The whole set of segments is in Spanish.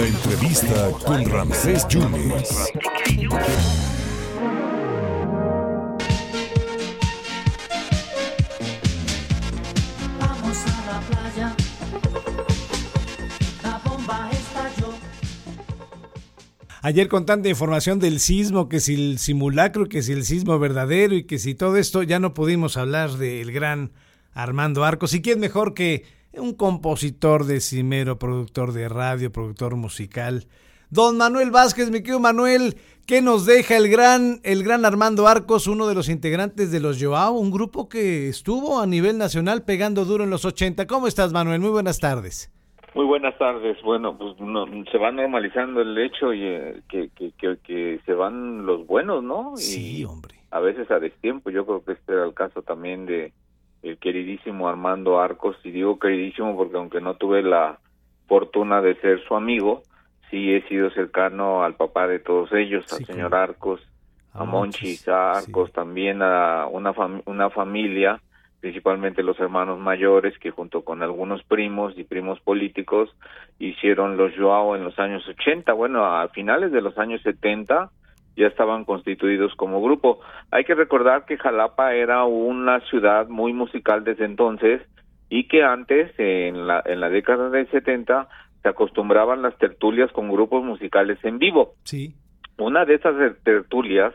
La entrevista con Ramsés Yunes. Ayer con tanta información del sismo, que si el simulacro, que si el sismo verdadero y que si todo esto, ya no pudimos hablar del gran Armando Arcos. ¿Y quién mejor que un compositor de cimero, productor de radio, productor musical? Don Manuel Vázquez, mi querido Manuel, ¿qué nos deja el gran, el gran Armando Arcos, uno de los integrantes de los Joao, un grupo que estuvo a nivel nacional pegando duro en los 80? ¿Cómo estás, Manuel? Muy buenas tardes. Muy buenas tardes. Bueno, pues se va normalizando el hecho y eh, que, que, que, se van los buenos, ¿no? Sí, hombre. A veces a destiempo. Yo creo que este era el caso también de el queridísimo Armando Arcos. Y digo queridísimo porque aunque no tuve la fortuna de ser su amigo, sí he sido cercano al papá de todos ellos, al señor Arcos, a, Monchi Arcos, también a una, una familia principalmente los hermanos mayores que junto con algunos primos y primos políticos hicieron los Joao en los años 80, bueno, a finales de los años 70 ya estaban constituidos como grupo. Hay que recordar que Jalapa era una ciudad muy musical desde entonces y que antes, en la, en la década del 70, se acostumbraban las tertulias con grupos musicales en vivo. Sí. Una de esas tertulias,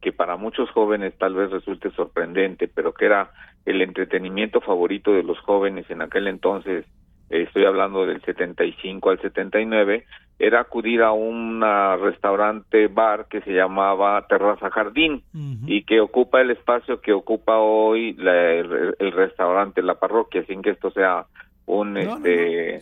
que para muchos jóvenes tal vez resulte sorprendente, pero que era el entretenimiento favorito de los jóvenes en aquel entonces, estoy hablando del 75 al 79, era acudir a un restaurante bar que se llamaba Terraza Jardín y que ocupa el espacio que ocupa hoy el, restaurante, la parroquia, sin que esto sea un este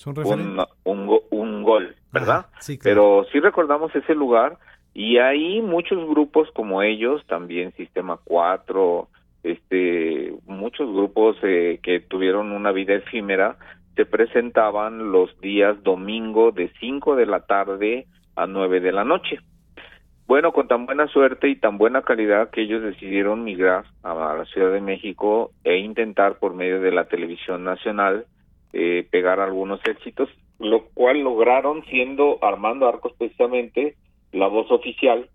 Un, un, gol, ¿verdad? Pero sí recordamos ese lugar y hay muchos grupos como ellos, también Sistema 4, este, muchos grupos eh, que tuvieron una vida efímera se presentaban los días domingo de 5 de la tarde a 9 de la noche. Bueno, con tan buena suerte y tan buena calidad que ellos decidieron migrar a la Ciudad de México e intentar por medio de la televisión nacional eh, pegar algunos éxitos, lo cual lograron siendo Armando Arcos precisamente la voz oficial,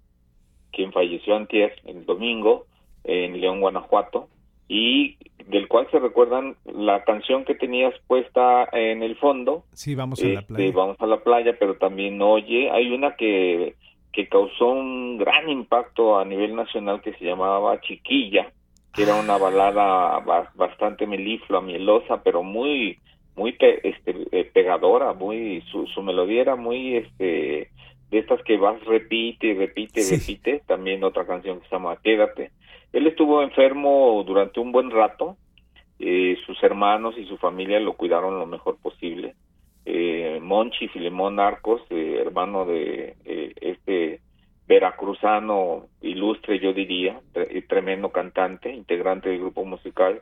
quien falleció antier, el domingo, en León, Guanajuato, y del cual se recuerdan la canción que tenías puesta en el fondo. Sí, vamos a la este, playa. Vamos a la playa, pero también Oye, hay una que, que causó un gran impacto a nivel nacional que se llamaba Chiquilla, que era una balada bastante meliflua, mielosa, pero muy muy este, eh, pegadora, muy su, su melodía era muy este de estas que vas repite, repite, repite, también otra canción que se llama Quédate él estuvo enfermo durante un buen rato, eh, sus hermanos y su familia lo cuidaron lo mejor posible. Eh, Monchi Filemón Arcos, eh, hermano de eh, este veracruzano ilustre, yo diría, tremendo cantante, integrante del grupo musical,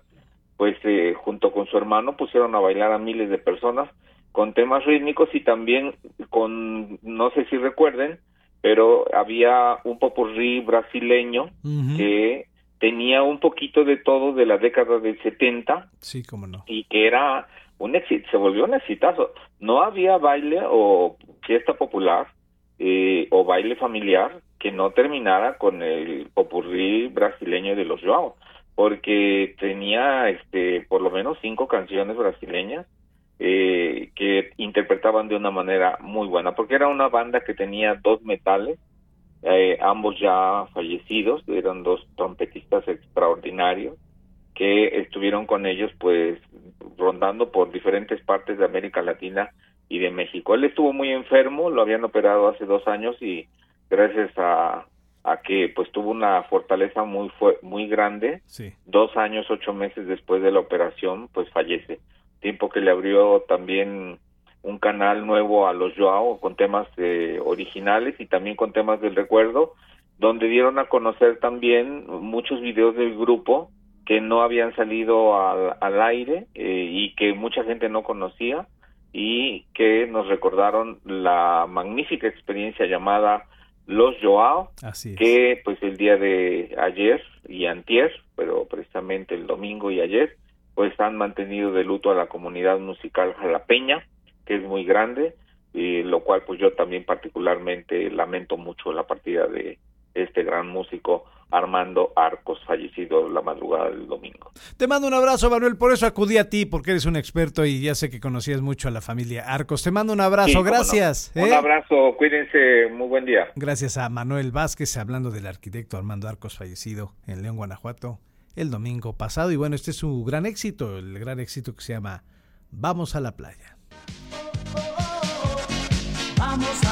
pues junto con su hermano pusieron a bailar a miles de personas con temas rítmicos y también con, no sé si recuerden, pero había un popurrí brasileño que tenía un poquito de todo de la década del 70. Sí, cómo no. Y que era un éxito, se volvió un exitazo. No había baile o fiesta popular eh, o baile familiar que no terminara con el popurrí brasileño de los Joao, porque tenía este por lo menos cinco canciones brasileñas eh, que interpretaban de una manera muy buena, porque era una banda que tenía dos metales, eh, ambos ya fallecidos, eran dos trompetistas extraordinarios que estuvieron con ellos pues rondando por diferentes partes de América Latina y de México. Él estuvo muy enfermo, lo habían operado hace dos años y gracias a, a que pues tuvo una fortaleza muy muy grande, dos años, ocho meses después de la operación pues fallece, tiempo que le abrió también un canal nuevo a los Joao con temas eh, originales y también con temas del recuerdo, donde dieron a conocer también muchos videos del grupo que no habían salido al, aire eh, y que mucha gente no conocía y que nos recordaron la magnífica experiencia llamada Los Joao, que pues el día de ayer y antier, pero precisamente el domingo y ayer, pues han mantenido de luto a la comunidad musical jalapeña, que es muy grande, y lo cual pues yo también particularmente lamento mucho la partida de este gran músico Armando Arcos, fallecido la madrugada del domingo. Te mando un abrazo, Manuel, por eso acudí a ti, porque eres un experto y ya sé que conocías mucho a la familia Arcos. Te mando un abrazo, gracias. Un ¿eh? abrazo, cuídense, muy buen día. Gracias a Manuel Vázquez, hablando del arquitecto Armando Arcos, fallecido en León, Guanajuato, el domingo pasado. Y bueno, este es su gran éxito, el gran éxito que se llama Vamos a la playa. Vamos a la playa.